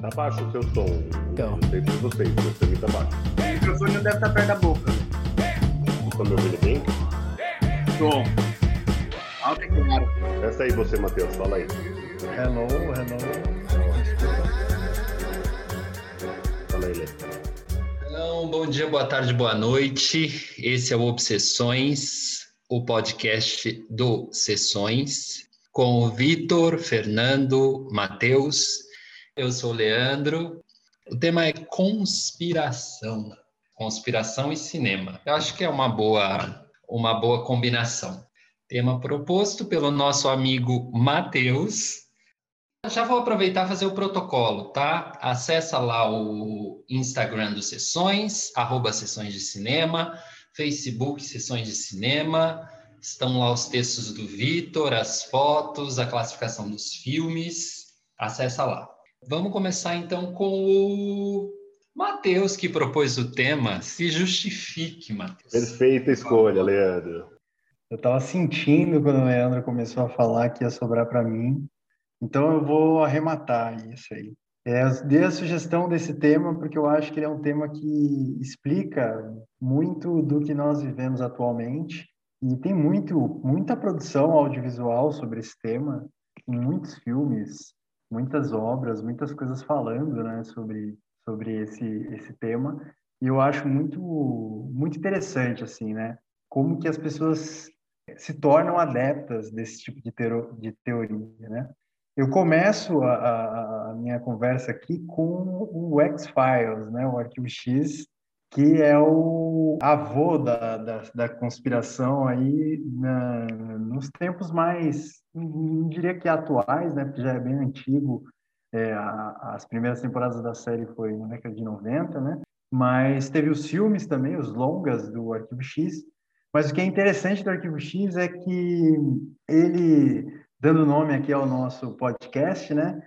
Tá baixo o seu som. Então. Não sei se vocês, mas pra mim tá baixo. O microfone não deve estar perto da boca. Tá me ouvindo bem? Tom. Alto e claro. Essa aí você, Matheus, fala aí. Hello, hello. Fala aí, Lê. Então, bom dia, boa tarde, boa noite. Esse é o Obsessões, o podcast do Sessões, com o Vitor, Fernando, Matheus. Eu sou o Leandro. O tema é conspiração. Conspiração e cinema. Eu acho que é uma boa, uma boa combinação. Tema proposto pelo nosso amigo Matheus. Já vou aproveitar e fazer o protocolo, tá? Acessa lá o Instagram do Sessões, arroba Sessões de Cinema, Facebook Sessões de Cinema, estão lá os textos do Vitor, as fotos, a classificação dos filmes. Acessa lá. Vamos começar então com o Matheus, que propôs o tema. Se justifique, Matheus. Perfeita escolha, Leandro. Eu tava sentindo quando o Leandro começou a falar que ia sobrar para mim. Então eu vou arrematar isso aí. É, dei a sugestão desse tema porque eu acho que ele é um tema que explica muito do que nós vivemos atualmente e tem muito, muita produção audiovisual sobre esse tema, em muitos filmes, muitas obras, muitas coisas falando, né, sobre sobre esse esse tema. E eu acho muito muito interessante assim, né, como que as pessoas se tornam adeptas desse tipo de, tero, de teoria, né? Eu começo a, a, minha conversa aqui com o X-Files, né? O Arquivo X, que é o avô da, da, da conspiração aí na, nos tempos mais, não diria que atuais, né? Porque já é bem antigo. É, a, as primeiras temporadas da série foi na década de 90, né? Mas teve os filmes também, os longas do Arquivo X. Mas o que é interessante do Arquivo X é que ele dando nome aqui ao nosso podcast, né?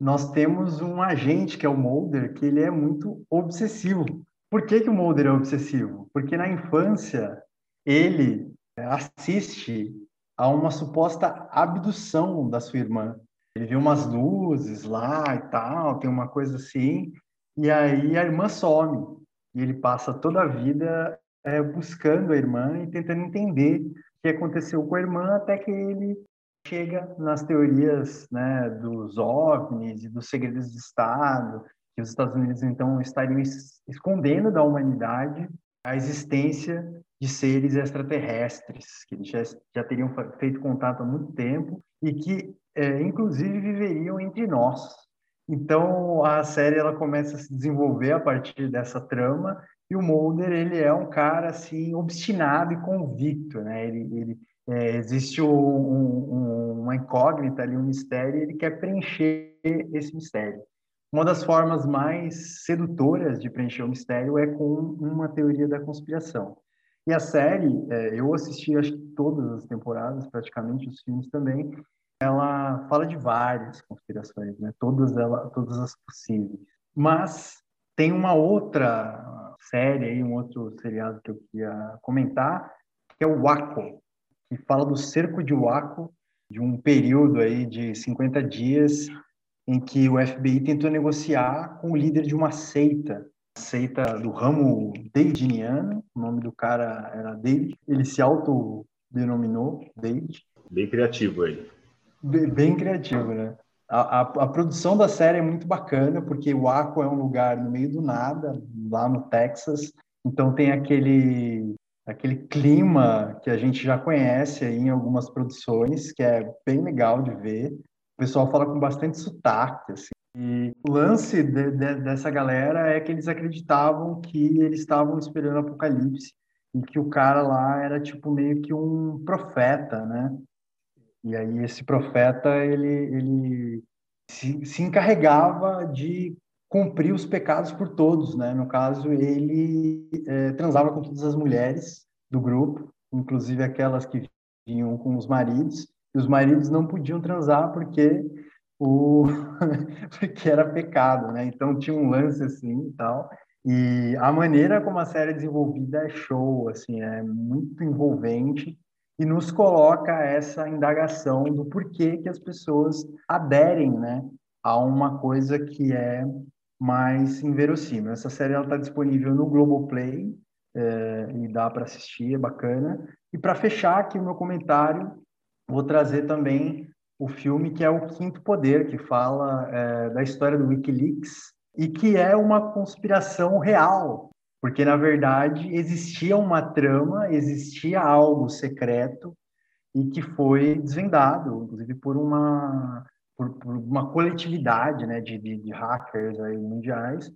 Nós temos um agente que é o Mulder, que ele é muito obsessivo. Por que, que o Mulder é obsessivo? Porque na infância ele assiste a uma suposta abdução da sua irmã. Ele viu umas luzes lá e tal, tem uma coisa assim, e aí a irmã some. E ele passa toda a vida é, buscando a irmã e tentando entender o que aconteceu com a irmã até que ele chega nas teorias né, dos OVNIs e dos segredos de Estado, que os Estados Unidos então estariam escondendo da humanidade a existência de seres extraterrestres, que já, já teriam feito contato há muito tempo e que, é, inclusive, viveriam entre nós. Então, a série ela começa a se desenvolver a partir dessa trama e o Mulder ele é um cara assim obstinado e convicto, né? Ele, ele é, existe um, um, uma incógnita ali, um mistério, e ele quer preencher esse mistério. Uma das formas mais sedutoras de preencher o mistério é com uma teoria da conspiração. E a série, é, eu assisti acho que todas as temporadas, praticamente os filmes também, ela fala de várias conspirações, né? Todas ela, todas as possíveis. Mas tem uma outra série aí, um outro seriado que eu queria comentar, que é o Waco, que fala do cerco de Waco, de um período aí de 50 dias em que o FBI tentou negociar com o líder de uma seita, seita do ramo davidiano, o nome do cara era David, ele se autodenominou David. Bem criativo aí. Bem, bem criativo, né? A, a, a, produção da série é muito bacana, porque o Waco é um lugar no meio do nada, lá no Texas, então tem aquele aquele clima que a gente já conhece aí em algumas produções, que é bem legal de ver. Pessoal fala com bastante sotaque, assim. E o lance de, de, dessa galera é que eles acreditavam que eles estavam esperando o apocalipse e que o cara lá era tipo meio que um profeta, né? E aí esse profeta ele ele se, se encarregava de cumprir os pecados por todos, né? No caso, ele é, transava com todas as mulheres do grupo, inclusive aquelas que vinham com os maridos, os maridos não podiam transar porque o porque era pecado, né? Então tinha um lance assim e tal. E a maneira como a série é desenvolvida é show, assim, é muito envolvente e nos coloca essa indagação do porquê que as pessoas aderem, né, a uma coisa que é mais inverossímil. Essa série está disponível no Globoplay é, e dá para assistir, é bacana. E para fechar aqui o meu comentário, vou trazer também o filme que é o Quinto Poder, que fala é, da história do WikiLeaks e que é uma conspiração real, porque na verdade existia uma trama, existia algo secreto e que foi desvendado, inclusive por uma por, por uma coletividade, né, de, de, de, hackers aí mundiais.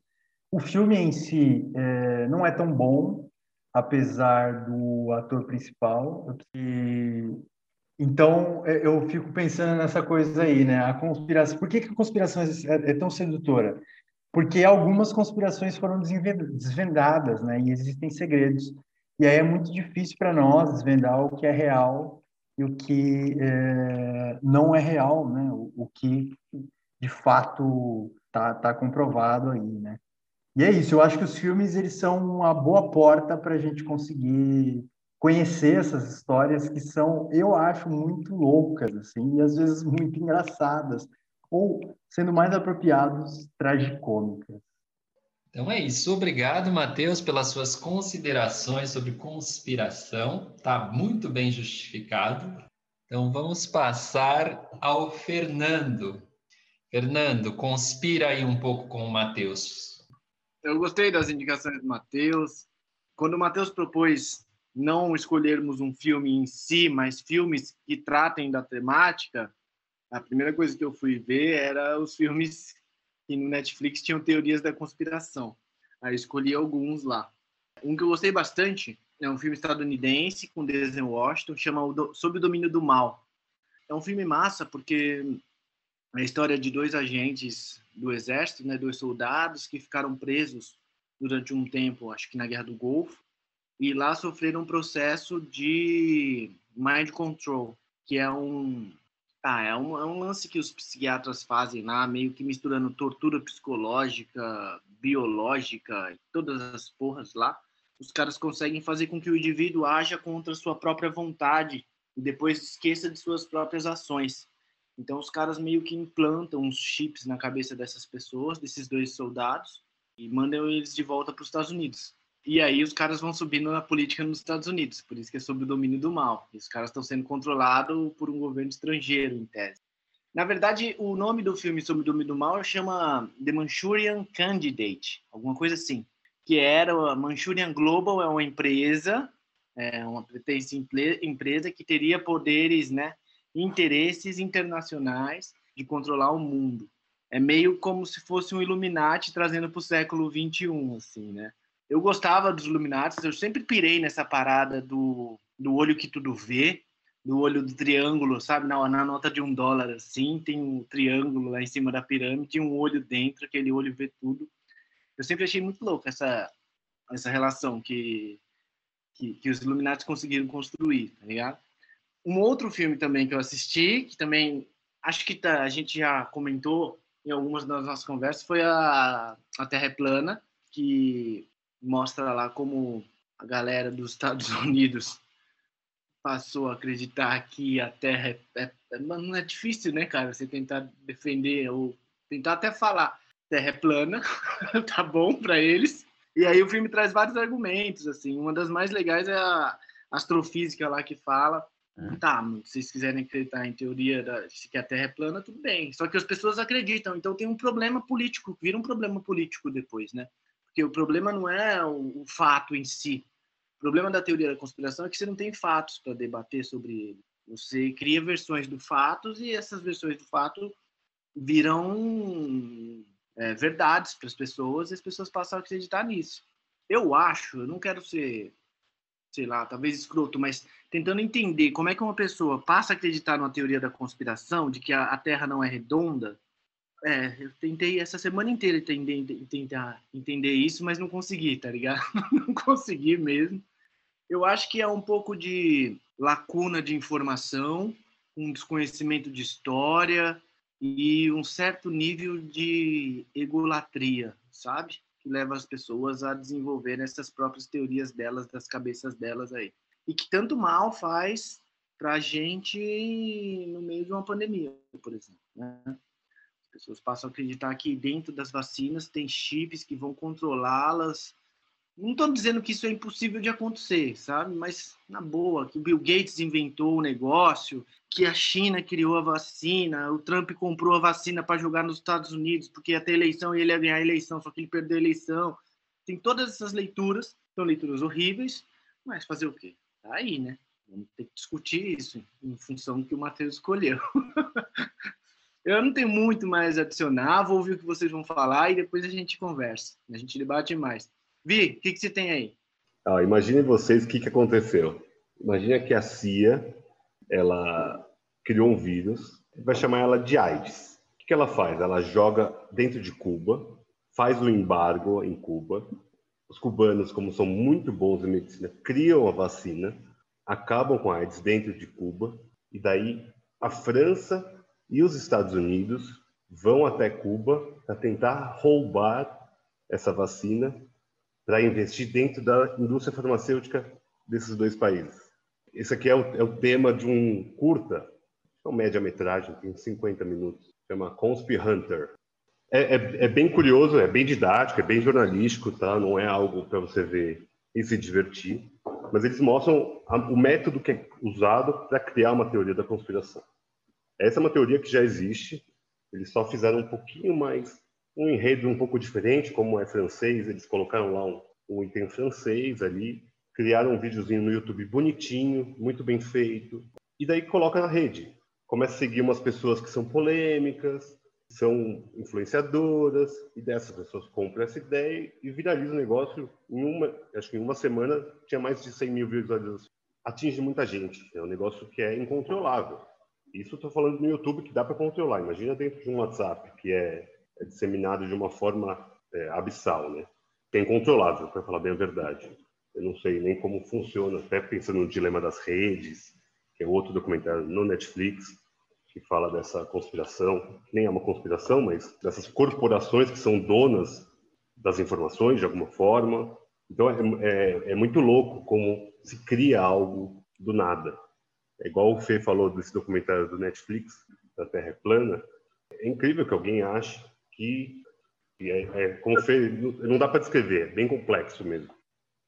O filme em si é, não é tão bom, apesar do ator principal, que então, é, eu fico pensando nessa coisa aí, né? A conspiração. Por que, que a conspiração é, é tão sedutora? Porque algumas conspirações foram desvendadas, né? E existem segredos. E aí é muito difícil para nós desvendar o que é real e o que é, não é real, né? O, o que de fato tá, tá comprovado aí, né? E é isso. Eu acho que os filmes eles são uma boa porta para a gente conseguir conhecer essas histórias que são, eu acho, muito loucas, assim, e às vezes muito engraçadas, ou, sendo mais apropriados, tragicômicas. Então é isso. Obrigado, Matheus, pelas suas considerações sobre conspiração. Está muito bem justificado. Então vamos passar ao Fernando. Fernando, conspira aí um pouco com o Matheus. Eu gostei das indicações do Matheus. Quando o Matheus propôs não escolhermos um filme em si, mas filmes que tratem da temática, a primeira coisa que eu fui ver era os filmes que no Netflix tinham teorias da conspiração. Aí escolhi alguns lá. Um que eu gostei bastante é um filme estadunidense com Denzel Washington, chama o Sob o Domínio do Mal. É um filme massa porque é a história de dois agentes do exército, né, dois soldados que ficaram presos durante um tempo, acho que na Guerra do Golfo, e lá sofreram um processo de mind control, que é um ah, é um, é um lance que os psiquiatras fazem lá, meio que misturando tortura psicológica, biológica, todas as porras lá. Os caras conseguem fazer com que o indivíduo haja contra sua própria vontade e depois esqueça de suas próprias ações. Então os caras meio que implantam uns chips na cabeça dessas pessoas, desses dois soldados, e mandam eles de volta para os Estados Unidos. E aí os caras vão subindo na política nos Estados Unidos, por isso que é sob o domínio do mal. E os caras estão sendo controlados por um governo estrangeiro, em tese. Na verdade, o nome do filme Sob o Domínio do Mal chama The Manchurian Candidate, alguma coisa assim. Que era a Manchurian Global, é uma empresa, é uma pretensa empresa que teria poderes, né, interesses internacionais de controlar o mundo. É meio como se fosse um Illuminati trazendo para o século 21, assim, né? Eu gostava dos Illuminati, eu sempre pirei nessa parada do, do olho que tudo vê, do olho do triângulo, sabe? Na, na nota de um dólar, assim, tem um triângulo lá em cima da pirâmide, um olho dentro, aquele olho vê tudo. Eu sempre achei muito louco essa, essa relação que, que, que os Illuminati conseguiram construir, tá ligado? Um outro filme também que eu assisti, que também acho que tá, a gente já comentou em algumas das nossas conversas, foi a, a Terra é Plana, que mostra lá como a galera dos Estados Unidos passou a acreditar que a Terra é, é, é não é difícil, né, cara? Você tentar defender ou tentar até falar Terra é plana, tá bom para eles. E aí o filme traz vários argumentos, assim. Uma das mais legais é a astrofísica lá que fala, é. tá, se vocês quiserem acreditar em teoria da, que a Terra é plana, tudo bem. Só que as pessoas acreditam, então tem um problema político, vira um problema político depois, né? Porque o problema não é o, o fato em si. O problema da teoria da conspiração é que você não tem fatos para debater sobre ele. Você cria versões do fatos e essas versões do fato viram é, verdades para as pessoas e as pessoas passam a acreditar nisso. Eu acho, eu não quero ser, sei lá, talvez escroto, mas tentando entender como é que uma pessoa passa a acreditar numa teoria da conspiração, de que a, a Terra não é redonda, é, eu tentei essa semana inteira entender, tentar entender isso, mas não consegui, tá ligado? não consegui mesmo. Eu acho que é um pouco de lacuna de informação, um desconhecimento de história e um certo nível de egolatria, sabe? Que leva as pessoas a desenvolver essas próprias teorias delas, das cabeças delas aí. E que tanto mal faz para a gente no meio de uma pandemia, por exemplo. Né? Pessoas passam a acreditar que dentro das vacinas tem chips que vão controlá-las. Não estou dizendo que isso é impossível de acontecer, sabe? Mas, na boa, que o Bill Gates inventou o negócio, que a China criou a vacina, o Trump comprou a vacina para jogar nos Estados Unidos, porque ia ter eleição e ele ia ganhar a eleição, só que ele perdeu a eleição. Tem todas essas leituras, são leituras horríveis, mas fazer o quê? Tá aí, né? Vamos ter que discutir isso em função do que o Matheus escolheu. Eu não tenho muito mais a adicionar, vou ouvir o que vocês vão falar e depois a gente conversa, a gente debate mais. Vi, o que, que você tem aí? Ah, imaginem vocês o que, que aconteceu. Imagina que a CIA ela criou um vírus, vai chamar ela de AIDS. O que, ela faz? Ela joga dentro de Cuba, faz o embargo em Cuba. Os cubanos, como são muito bons em medicina, criam a vacina, acabam com a AIDS dentro de Cuba, e daí a França e os Estados Unidos vão até Cuba para tentar roubar essa vacina para investir dentro da indústria farmacêutica desses dois países. Esse aqui é o, é o tema de um curta, é uma média-metragem, tem 50 minutos, chama Conspi Hunter. É, é, é, bem curioso, é bem didático, é bem jornalístico, tá? Não é algo para você ver e se divertir, mas eles mostram a, o método que é usado para criar uma teoria da conspiração. Essa é uma teoria que já existe, eles só fizeram um pouquinho mais, um enredo um pouco diferente, como é francês, eles colocaram lá um, um item francês ali, criaram um videozinho no YouTube bonitinho, muito bem feito, e daí coloca na rede. Começa a seguir umas pessoas que são polêmicas, são influenciadoras, e dessas pessoas compram essa ideia e viraliza o negócio. Em uma, acho que em uma semana tinha mais de 100 mil visualizações. Atinge muita gente, é um negócio que é incontrolável. Isso estou falando no YouTube que dá para controlar. Imagina dentro de um WhatsApp que é, é disseminado de uma forma é, abissal, né? Que é incontrolável, para falar bem a verdade. Eu não sei nem como funciona, até pensando no dilema das redes, que é outro documentário no Netflix que fala dessa conspiração, nem é uma conspiração, mas dessas corporações que são donas das informações de alguma forma. Então é, é, é muito louco como se cria algo do nada. É igual o Fê falou desse documentário do Netflix, da Terra é plana. É incrível que alguém ache que, que é, é, como o Fê, não dá para descrever, é bem complexo mesmo.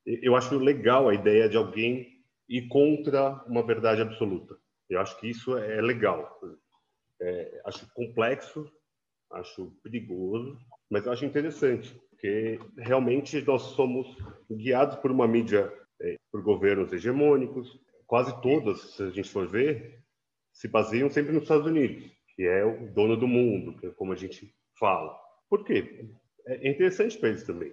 Eu acho legal a ideia de alguém ir contra uma verdade absoluta. Eu acho que isso é legal. É, acho complexo, acho perigoso, mas acho interessante, porque realmente nós somos guiados por uma mídia, é, por governos hegemônicos, quase todas, se a gente for ver, se baseiam sempre nos Estados Unidos, que é o dono do mundo, é como a gente fala. Por quê? É interessante para eles também.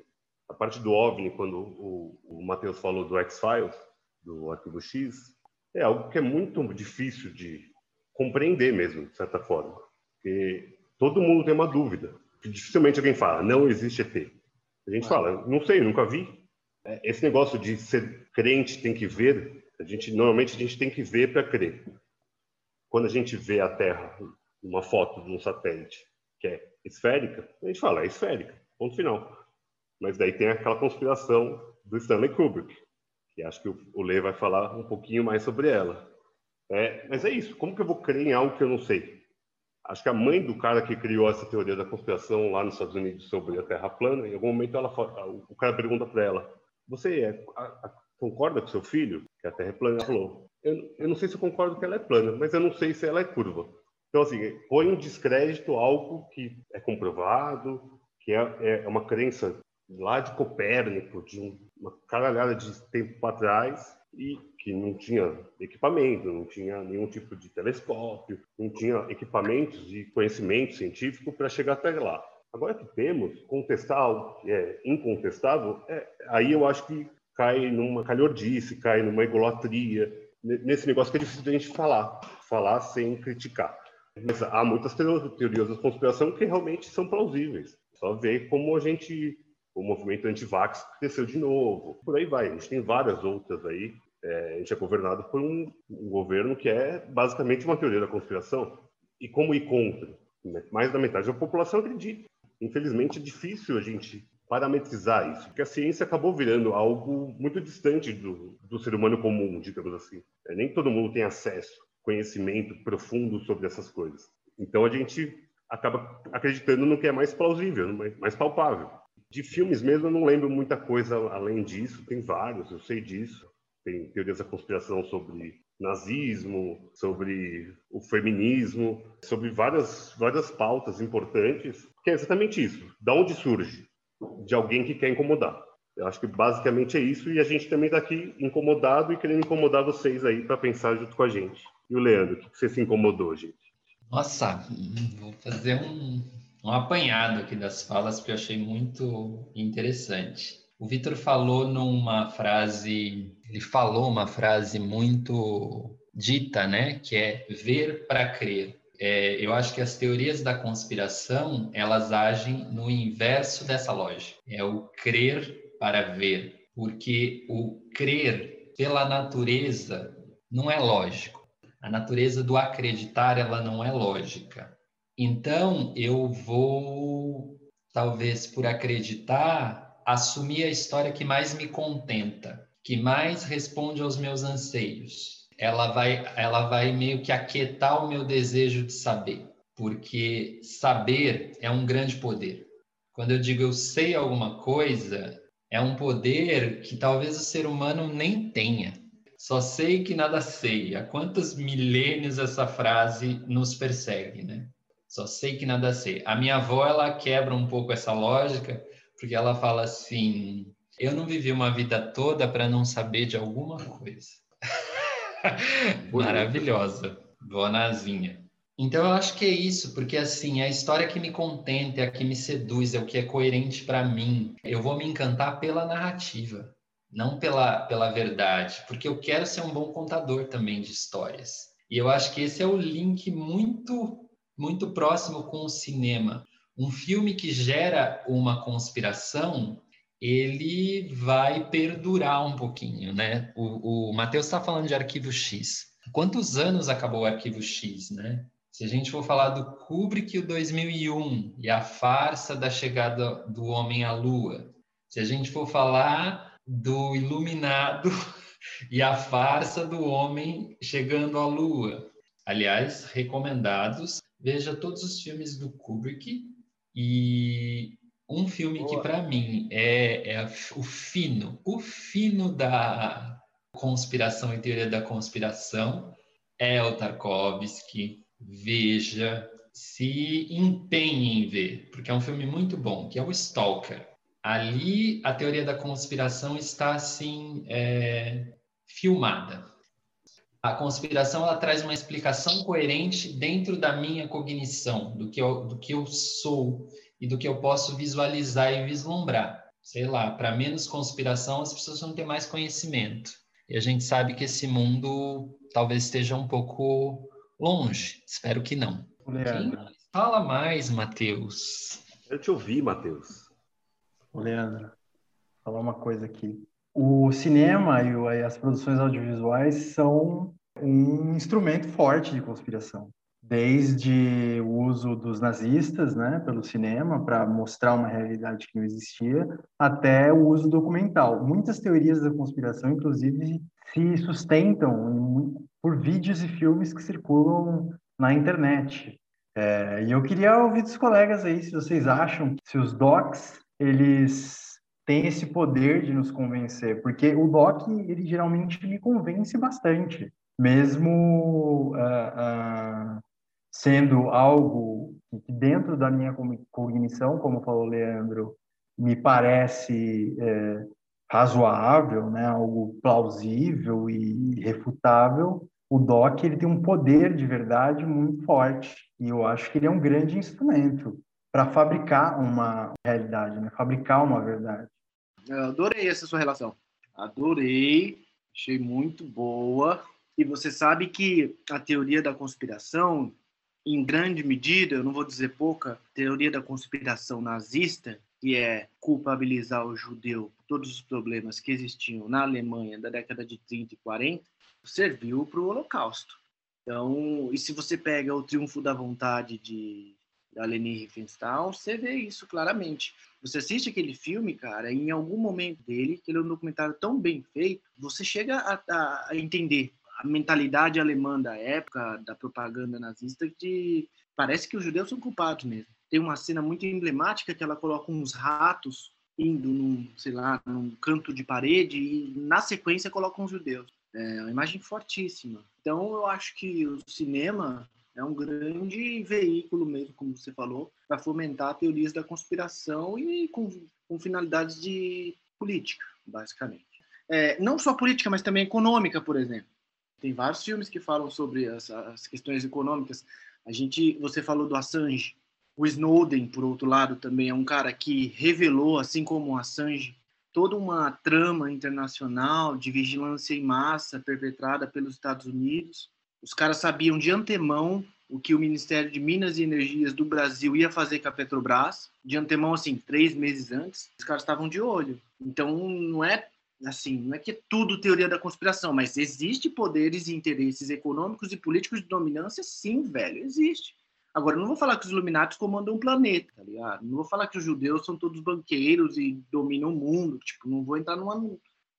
A parte do OVNI, quando o, o Matheus falou do X-Files, do Arquivo X, é algo que é muito difícil de compreender mesmo, de certa forma. Porque todo mundo tem uma dúvida. Dificilmente alguém fala, não existe ET. A gente fala, não sei, nunca vi. É, esse negócio de ser crente tem que ver a gente normalmente a gente tem que ver para crer. Quando a gente vê a Terra, uma foto de um satélite que é esférica, a gente fala é esférica, ponto final. Mas daí tem aquela conspiração do Stanley Kubrick, que acho que o Lê vai falar um pouquinho mais sobre ela. É, mas é isso. Como que eu vou crer em algo que eu não sei? Acho que a mãe do cara que criou essa teoria da conspiração lá nos Estados Unidos sobre a Terra plana, em algum momento ela, o cara pergunta para ela: "Você é, concorda com seu filho que a Terra é plana? Falou, eu, eu não sei se eu concordo que ela é plana, mas eu não sei se ela é curva. Então, assim, põe um descrédito algo que é comprovado, que é, é uma crença lá de Copérnico, de um, uma caralhada de tempo para trás, e que não tinha equipamento, não tinha nenhum tipo de telescópio, não tinha equipamentos de conhecimento científico para chegar até lá. Agora que temos, contestar algo que é incontestável, é, aí eu acho que cai numa calhordice, cai numa egolatria, nesse negócio que é difícil de a gente falar, falar sem criticar. Mas há muitas teorias da conspiração que realmente são plausíveis. Só ver como a gente, o movimento anti-vax cresceu de novo. Por aí vai. A gente tem várias outras aí. É, a gente é governado por um, um governo que é basicamente uma teoria da conspiração. E como ir contra? Mais da metade da população acredita. Infelizmente, é difícil a gente parametrizar isso, porque a ciência acabou virando algo muito distante do, do ser humano comum, digamos assim. É, nem todo mundo tem acesso, conhecimento profundo sobre essas coisas. Então a gente acaba acreditando no que é mais plausível, mais palpável. De filmes mesmo, eu não lembro muita coisa além disso, tem vários, eu sei disso. Tem teorias da conspiração sobre nazismo, sobre o feminismo, sobre várias, várias pautas importantes, que é exatamente isso. Da onde surge? De alguém que quer incomodar. Eu acho que basicamente é isso, e a gente também está aqui incomodado e querendo incomodar vocês aí para pensar junto com a gente. E o Leandro, o que você se incomodou, gente? Nossa, vou fazer um, um apanhado aqui das falas que eu achei muito interessante. O Vitor falou numa frase, ele falou uma frase muito dita, né, que é ver para crer. É, eu acho que as teorias da conspiração elas agem no inverso dessa lógica. É o crer para ver, porque o crer pela natureza não é lógico. A natureza do acreditar ela não é lógica. Então eu vou talvez por acreditar assumir a história que mais me contenta, que mais responde aos meus anseios. Ela vai, ela vai meio que aquietar o meu desejo de saber, porque saber é um grande poder. Quando eu digo eu sei alguma coisa, é um poder que talvez o ser humano nem tenha. Só sei que nada sei. Há quantos milênios essa frase nos persegue, né? Só sei que nada sei. A minha avó, ela quebra um pouco essa lógica, porque ela fala assim: eu não vivi uma vida toda para não saber de alguma coisa. Maravilhosa, bonazinha. Então eu acho que é isso, porque assim, é a história que me contenta, é a que me seduz, é o que é coerente para mim. Eu vou me encantar pela narrativa, não pela, pela verdade, porque eu quero ser um bom contador também de histórias. E eu acho que esse é o link muito muito próximo com o cinema. Um filme que gera uma conspiração, ele vai perdurar um pouquinho, né? O, o Matheus está falando de Arquivo X. Quantos anos acabou o Arquivo X, né? Se a gente for falar do Kubrick, o 2001, e a farsa da chegada do homem à Lua, se a gente for falar do Iluminado e a farsa do homem chegando à Lua, aliás, recomendados, veja todos os filmes do Kubrick e um filme Boa. que, para mim, é, é, o fino, o fino da conspiração e teoria da conspiração é o Tarkovsky. Veja, se empenhe em ver, porque é um filme muito bom, que é o Stalker. Ali, a teoria da conspiração está, assim, é, filmada. A conspiração ela traz uma explicação coerente dentro da minha cognição, do que eu, do que eu sou e do que eu posso visualizar e vislumbrar. Sei lá, para menos conspiração, as pessoas vão ter mais conhecimento. E a gente sabe que esse mundo talvez esteja um pouco longe. Espero que não. Leandro. Fala mais, Matheus? Eu te ouvi, Matheus. Leandro, falar uma coisa aqui. O cinema e as produções audiovisuais são um instrumento forte de conspiração, desde o uso dos nazistas, né, pelo cinema para mostrar uma realidade que não existia, até o uso documental. Muitas teorias da conspiração, inclusive, se sustentam por vídeos e filmes que circulam na internet. É, e eu queria ouvir dos colegas aí se vocês acham se os docs eles tem esse poder de nos convencer, porque o Doc, ele geralmente me convence bastante, mesmo uh, uh, sendo algo que dentro da minha cognição, como falou Leandro, me parece é, razoável, né, algo plausível e refutável, o Doc ele tem um poder de verdade muito forte e eu acho que ele é um grande instrumento para fabricar uma realidade, né? fabricar uma verdade. Eu adorei essa sua relação. Adorei, achei muito boa. E você sabe que a teoria da conspiração, em grande medida, eu não vou dizer pouca, teoria da conspiração nazista, que é culpabilizar o judeu por todos os problemas que existiam na Alemanha da década de 30 e 40, serviu para o Holocausto. Então, e se você pega o Triunfo da Vontade de Leni Riefenstahl, você vê isso claramente. Você assiste aquele filme, cara, e em algum momento dele, que ele é um documentário tão bem feito, você chega a, a entender a mentalidade alemã da época, da propaganda nazista, de parece que os judeus são culpados mesmo. Tem uma cena muito emblemática que ela coloca uns ratos indo num, sei lá, num canto de parede e na sequência coloca uns judeus. É uma imagem fortíssima. Então eu acho que o cinema é um grande veículo mesmo, como você falou, para fomentar teorias da conspiração e com, com finalidades de política, basicamente. É, não só política, mas também econômica, por exemplo. Tem vários filmes que falam sobre as, as questões econômicas. A gente, você falou do Assange. O Snowden, por outro lado, também é um cara que revelou, assim como o Assange, toda uma trama internacional de vigilância em massa perpetrada pelos Estados Unidos. Os caras sabiam de antemão o que o Ministério de Minas e Energias do Brasil ia fazer com a Petrobras, de antemão, assim, três meses antes. Os caras estavam de olho. Então, não é assim, não é que é tudo teoria da conspiração, mas existe poderes e interesses econômicos e políticos de dominância, sim, velho, existe. Agora, não vou falar que os Illuminati comandam o planeta, tá ligado? Não vou falar que os judeus são todos banqueiros e dominam o mundo, tipo, não vou entrar numa...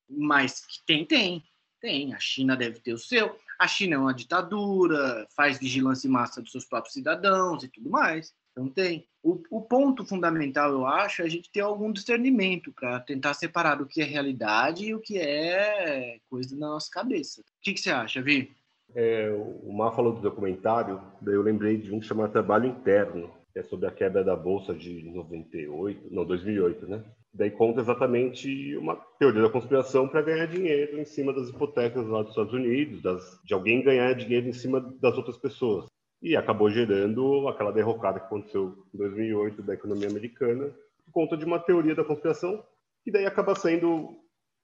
Mas que tem, tem, tem. A China deve ter o seu. A China é uma ditadura, faz vigilância em massa dos seus próprios cidadãos e tudo mais. Então tem. O, o ponto fundamental, eu acho, é a gente ter algum discernimento para tentar separar o que é realidade e o que é coisa da nossa cabeça. O que, que você acha, Vi? É, o Mar falou do documentário, daí eu lembrei de um chamado Trabalho Interno, que é sobre a quebra da Bolsa de 98, não, 2008, né? Daí conta exatamente uma teoria da conspiração para ganhar dinheiro em cima das hipotecas lá dos Estados Unidos, das, de alguém ganhar dinheiro em cima das outras pessoas e acabou gerando aquela derrocada que aconteceu em 2008 da economia americana por conta de uma teoria da conspiração que daí acaba sendo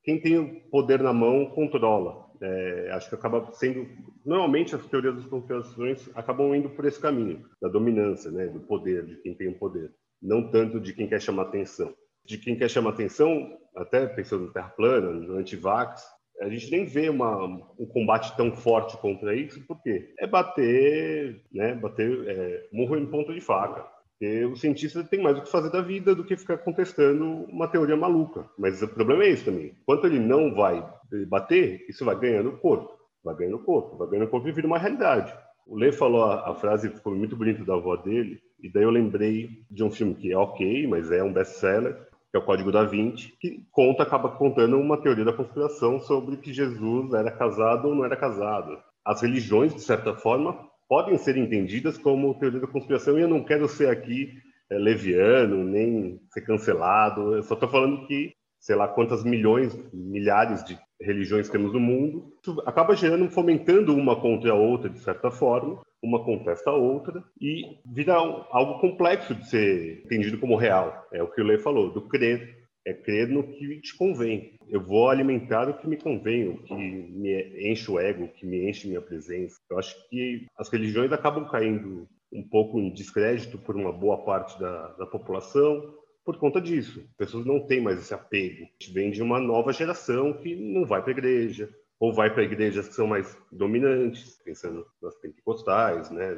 quem tem o poder na mão controla. É, acho que acaba sendo normalmente as teorias das conspirações acabam indo por esse caminho da dominância, né, do poder de quem tem o poder, não tanto de quem quer chamar atenção. De quem quer chamar atenção, até pensando no terra plana, no antivax, a gente nem vê uma, um combate tão forte contra isso, porque é bater, né, bater é, murro em ponta de faca. Porque o cientista tem mais o que fazer da vida do que ficar contestando uma teoria maluca. Mas o problema é isso também. Enquanto ele não vai bater, isso vai ganhando corpo. Vai ganhando corpo, vai ganhando corpo e vira uma realidade. O Lê falou a, a frase ficou muito bonita da avó dele, e daí eu lembrei de um filme que é ok, mas é um best-seller, que é o Código da Vinci, que conta, acaba contando uma teoria da conspiração sobre que Jesus era casado ou não era casado. As religiões, de certa forma, podem ser entendidas como teoria da conspiração, e eu não quero ser aqui é, leviano, nem ser cancelado, eu só estou falando que, sei lá quantas milhões, milhares de religiões temos no mundo, isso acaba gerando, fomentando uma contra a outra, de certa forma, uma contesta a outra e vira algo complexo de ser entendido como real. É o que o Lê falou, do crer. É crer no que te convém. Eu vou alimentar o que me convém, o que me enche o ego, o que me enche minha presença. Eu acho que as religiões acabam caindo um pouco em descrédito por uma boa parte da, da população, por conta disso. As pessoas não têm mais esse apego. A gente vem de uma nova geração que não vai para a igreja, ou vai para igrejas que são mais dominantes, pensando nas pentecostais, né,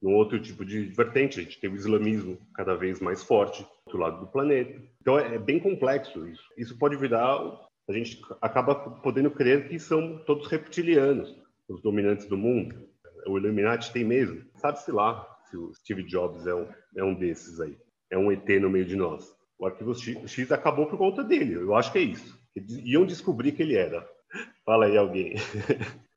num outro tipo de vertente. A gente tem o islamismo cada vez mais forte do lado do planeta. Então é, é bem complexo isso. Isso pode virar. A gente acaba podendo crer que são todos reptilianos, os dominantes do mundo. O Illuminati tem mesmo. Sabe-se lá se o Steve Jobs é um, é um desses aí. É um ET no meio de nós. O Arquivo X acabou por conta dele. Eu acho que é isso. Iam descobrir que ele era. Fala aí alguém.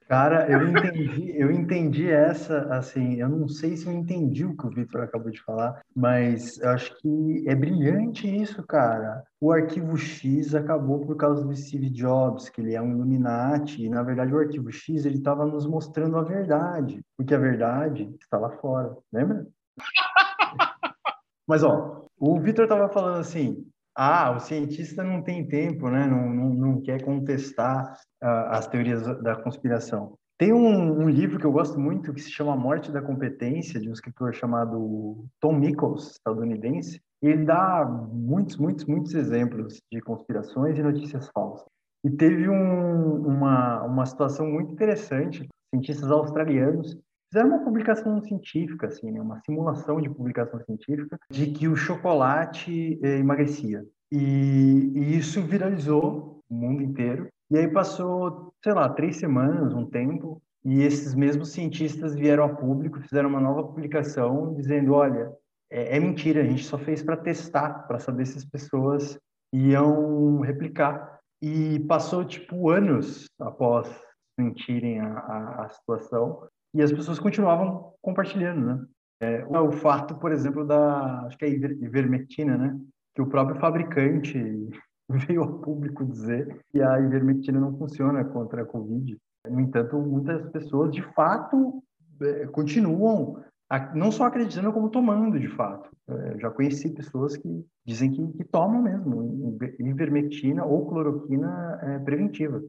Cara, eu entendi, eu entendi essa, assim, eu não sei se eu entendi o que o Victor acabou de falar, mas eu acho que é brilhante isso, cara. O arquivo X acabou por causa do Steve Jobs, que ele é um Illuminati, e na verdade o arquivo X ele estava nos mostrando a verdade, porque a verdade está lá fora, lembra? Mas ó, o Victor estava falando assim, ah, o cientista não tem tempo, né? não, não, não quer contestar uh, as teorias da conspiração. Tem um, um, livro que eu gosto muito que se chama Morte da Competência, de um escritor chamado Tom Nichols, estadunidense. Ele dá muitos, muitos, muitos exemplos de conspirações e notícias falsas. E teve um, uma, uma situação muito interessante. Cientistas australianos fizeram uma publicação científica, assim, né, uma simulação de publicação científica, de que o chocolate eh, emagrecia. E, e, isso viralizou o mundo inteiro. E aí passou, sei lá, três semanas, um tempo, E esses mesmos cientistas vieram a público, fizeram uma nova publicação dizendo: olha, é, é mentira, a gente só fez para testar, para saber se as pessoas iam replicar. E passou, tipo, anos após mentirem a, a, a situação e as pessoas continuavam compartilhando, né? É, o fato, por exemplo, da acho que é ivermectina, né? Que o próprio fabricante veio ao público dizer que a ivermectina não funciona contra a Covid. No entanto, muitas pessoas, de fato, é, continuam não só acreditando, como tomando, de fato. É, já conheci pessoas que dizem que, que tomam mesmo ivermectina ou cloroquina é, preventiva.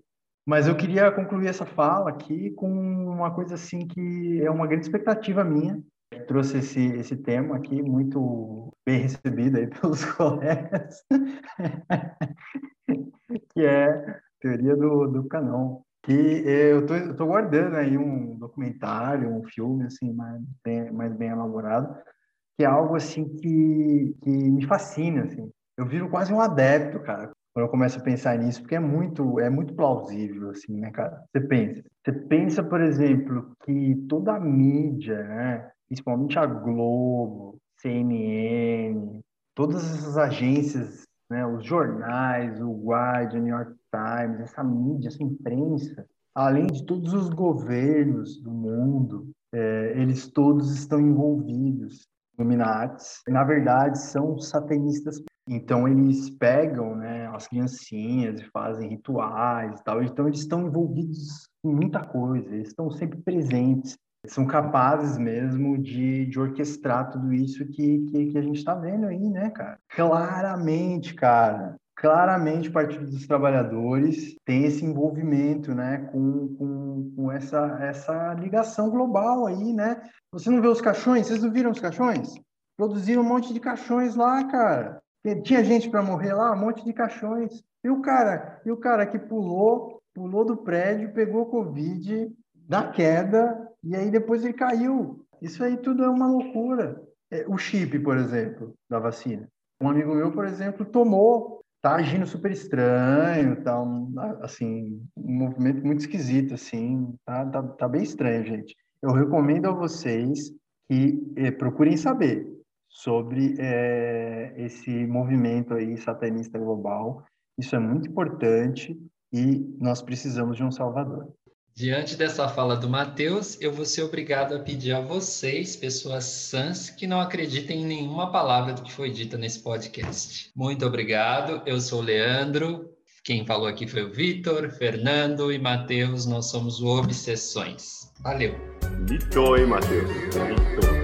Mas eu queria concluir essa fala aqui com uma coisa assim que é uma grande expectativa minha. Trouxe esse, esse tema aqui muito bem recebido aí pelos colegas, que é a teoria do, do canão. Que eu tô, eu tô guardando aí um documentário, um filme assim mais bem, mais bem elaborado, que é algo assim que, que me fascina, assim. Eu viro quase um adepto, cara quando eu começo a pensar nisso, porque é muito, é muito plausível, assim, né, cara? Você pensa, você pensa, por exemplo, que toda a mídia, né, principalmente a Globo, CNN, todas essas agências, né, os jornais, o Guardian, New York Times, essa mídia, essa imprensa, além de todos os governos do mundo, é, eles todos estão envolvidos Illuminatis, na verdade, são satanistas. Então, eles pegam né, as criancinhas e fazem rituais e tal. Então, eles estão envolvidos em muita coisa, eles estão sempre presentes. São capazes mesmo de, de orquestrar tudo isso que, que, que a gente está vendo aí, né, cara? Claramente, cara claramente o Partido dos Trabalhadores tem esse envolvimento, né, com, com, com, essa, essa ligação global aí, né? Você não vê os caixões? Vocês não viram os caixões? Produziram um monte de caixões lá, cara. Tinha gente para morrer lá, um monte de caixões. E o cara, e o cara que pulou, pulou do prédio, pegou Covid da queda e aí depois ele caiu. Isso aí tudo é uma loucura. É, o chip, por exemplo, da vacina. Um amigo meu, por exemplo, tomou tá agindo super estranho, tá um, assim, um movimento muito esquisito, assim, tá, tá, tá bem estranho, gente. Eu recomendo a vocês que eh, procurem saber sobre eh, esse movimento aí satanista global. Isso é muito importante e nós precisamos de um salvador. Diante dessa fala do Mateus, eu vou ser obrigado a pedir a vocês, pessoas sãs, que não acreditem em nenhuma palavra do que foi dita nesse podcast. Muito obrigado. Eu sou o Leandro. Quem falou aqui foi o Vitor, Fernando e Mateus. Nós somos o Obsessões. Valeu. Vitor, hein, Matheus? Vitor.